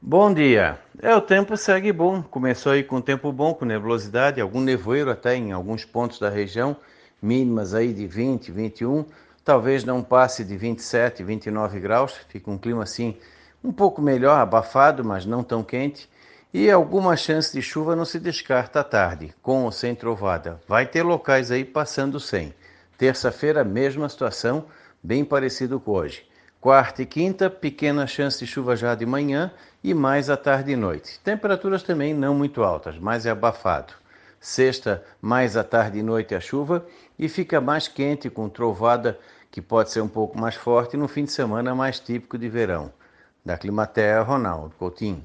Bom dia. É, o tempo segue bom. Começou aí com tempo bom, com nebulosidade, algum nevoeiro até em alguns pontos da região, mínimas aí de 20, 21, talvez não passe de 27, 29 graus. Fica um clima assim um pouco melhor, abafado, mas não tão quente. E alguma chance de chuva não se descarta à tarde, com ou sem trovada. Vai ter locais aí passando sem. Terça-feira, mesma situação, bem parecido com hoje. Quarta e quinta, pequena chance de chuva já de manhã e mais à tarde e noite. Temperaturas também não muito altas, mas é abafado. Sexta, mais à tarde e noite a chuva e fica mais quente com trovada que pode ser um pouco mais forte no fim de semana mais típico de verão. Da Climatea, Ronaldo Coutinho.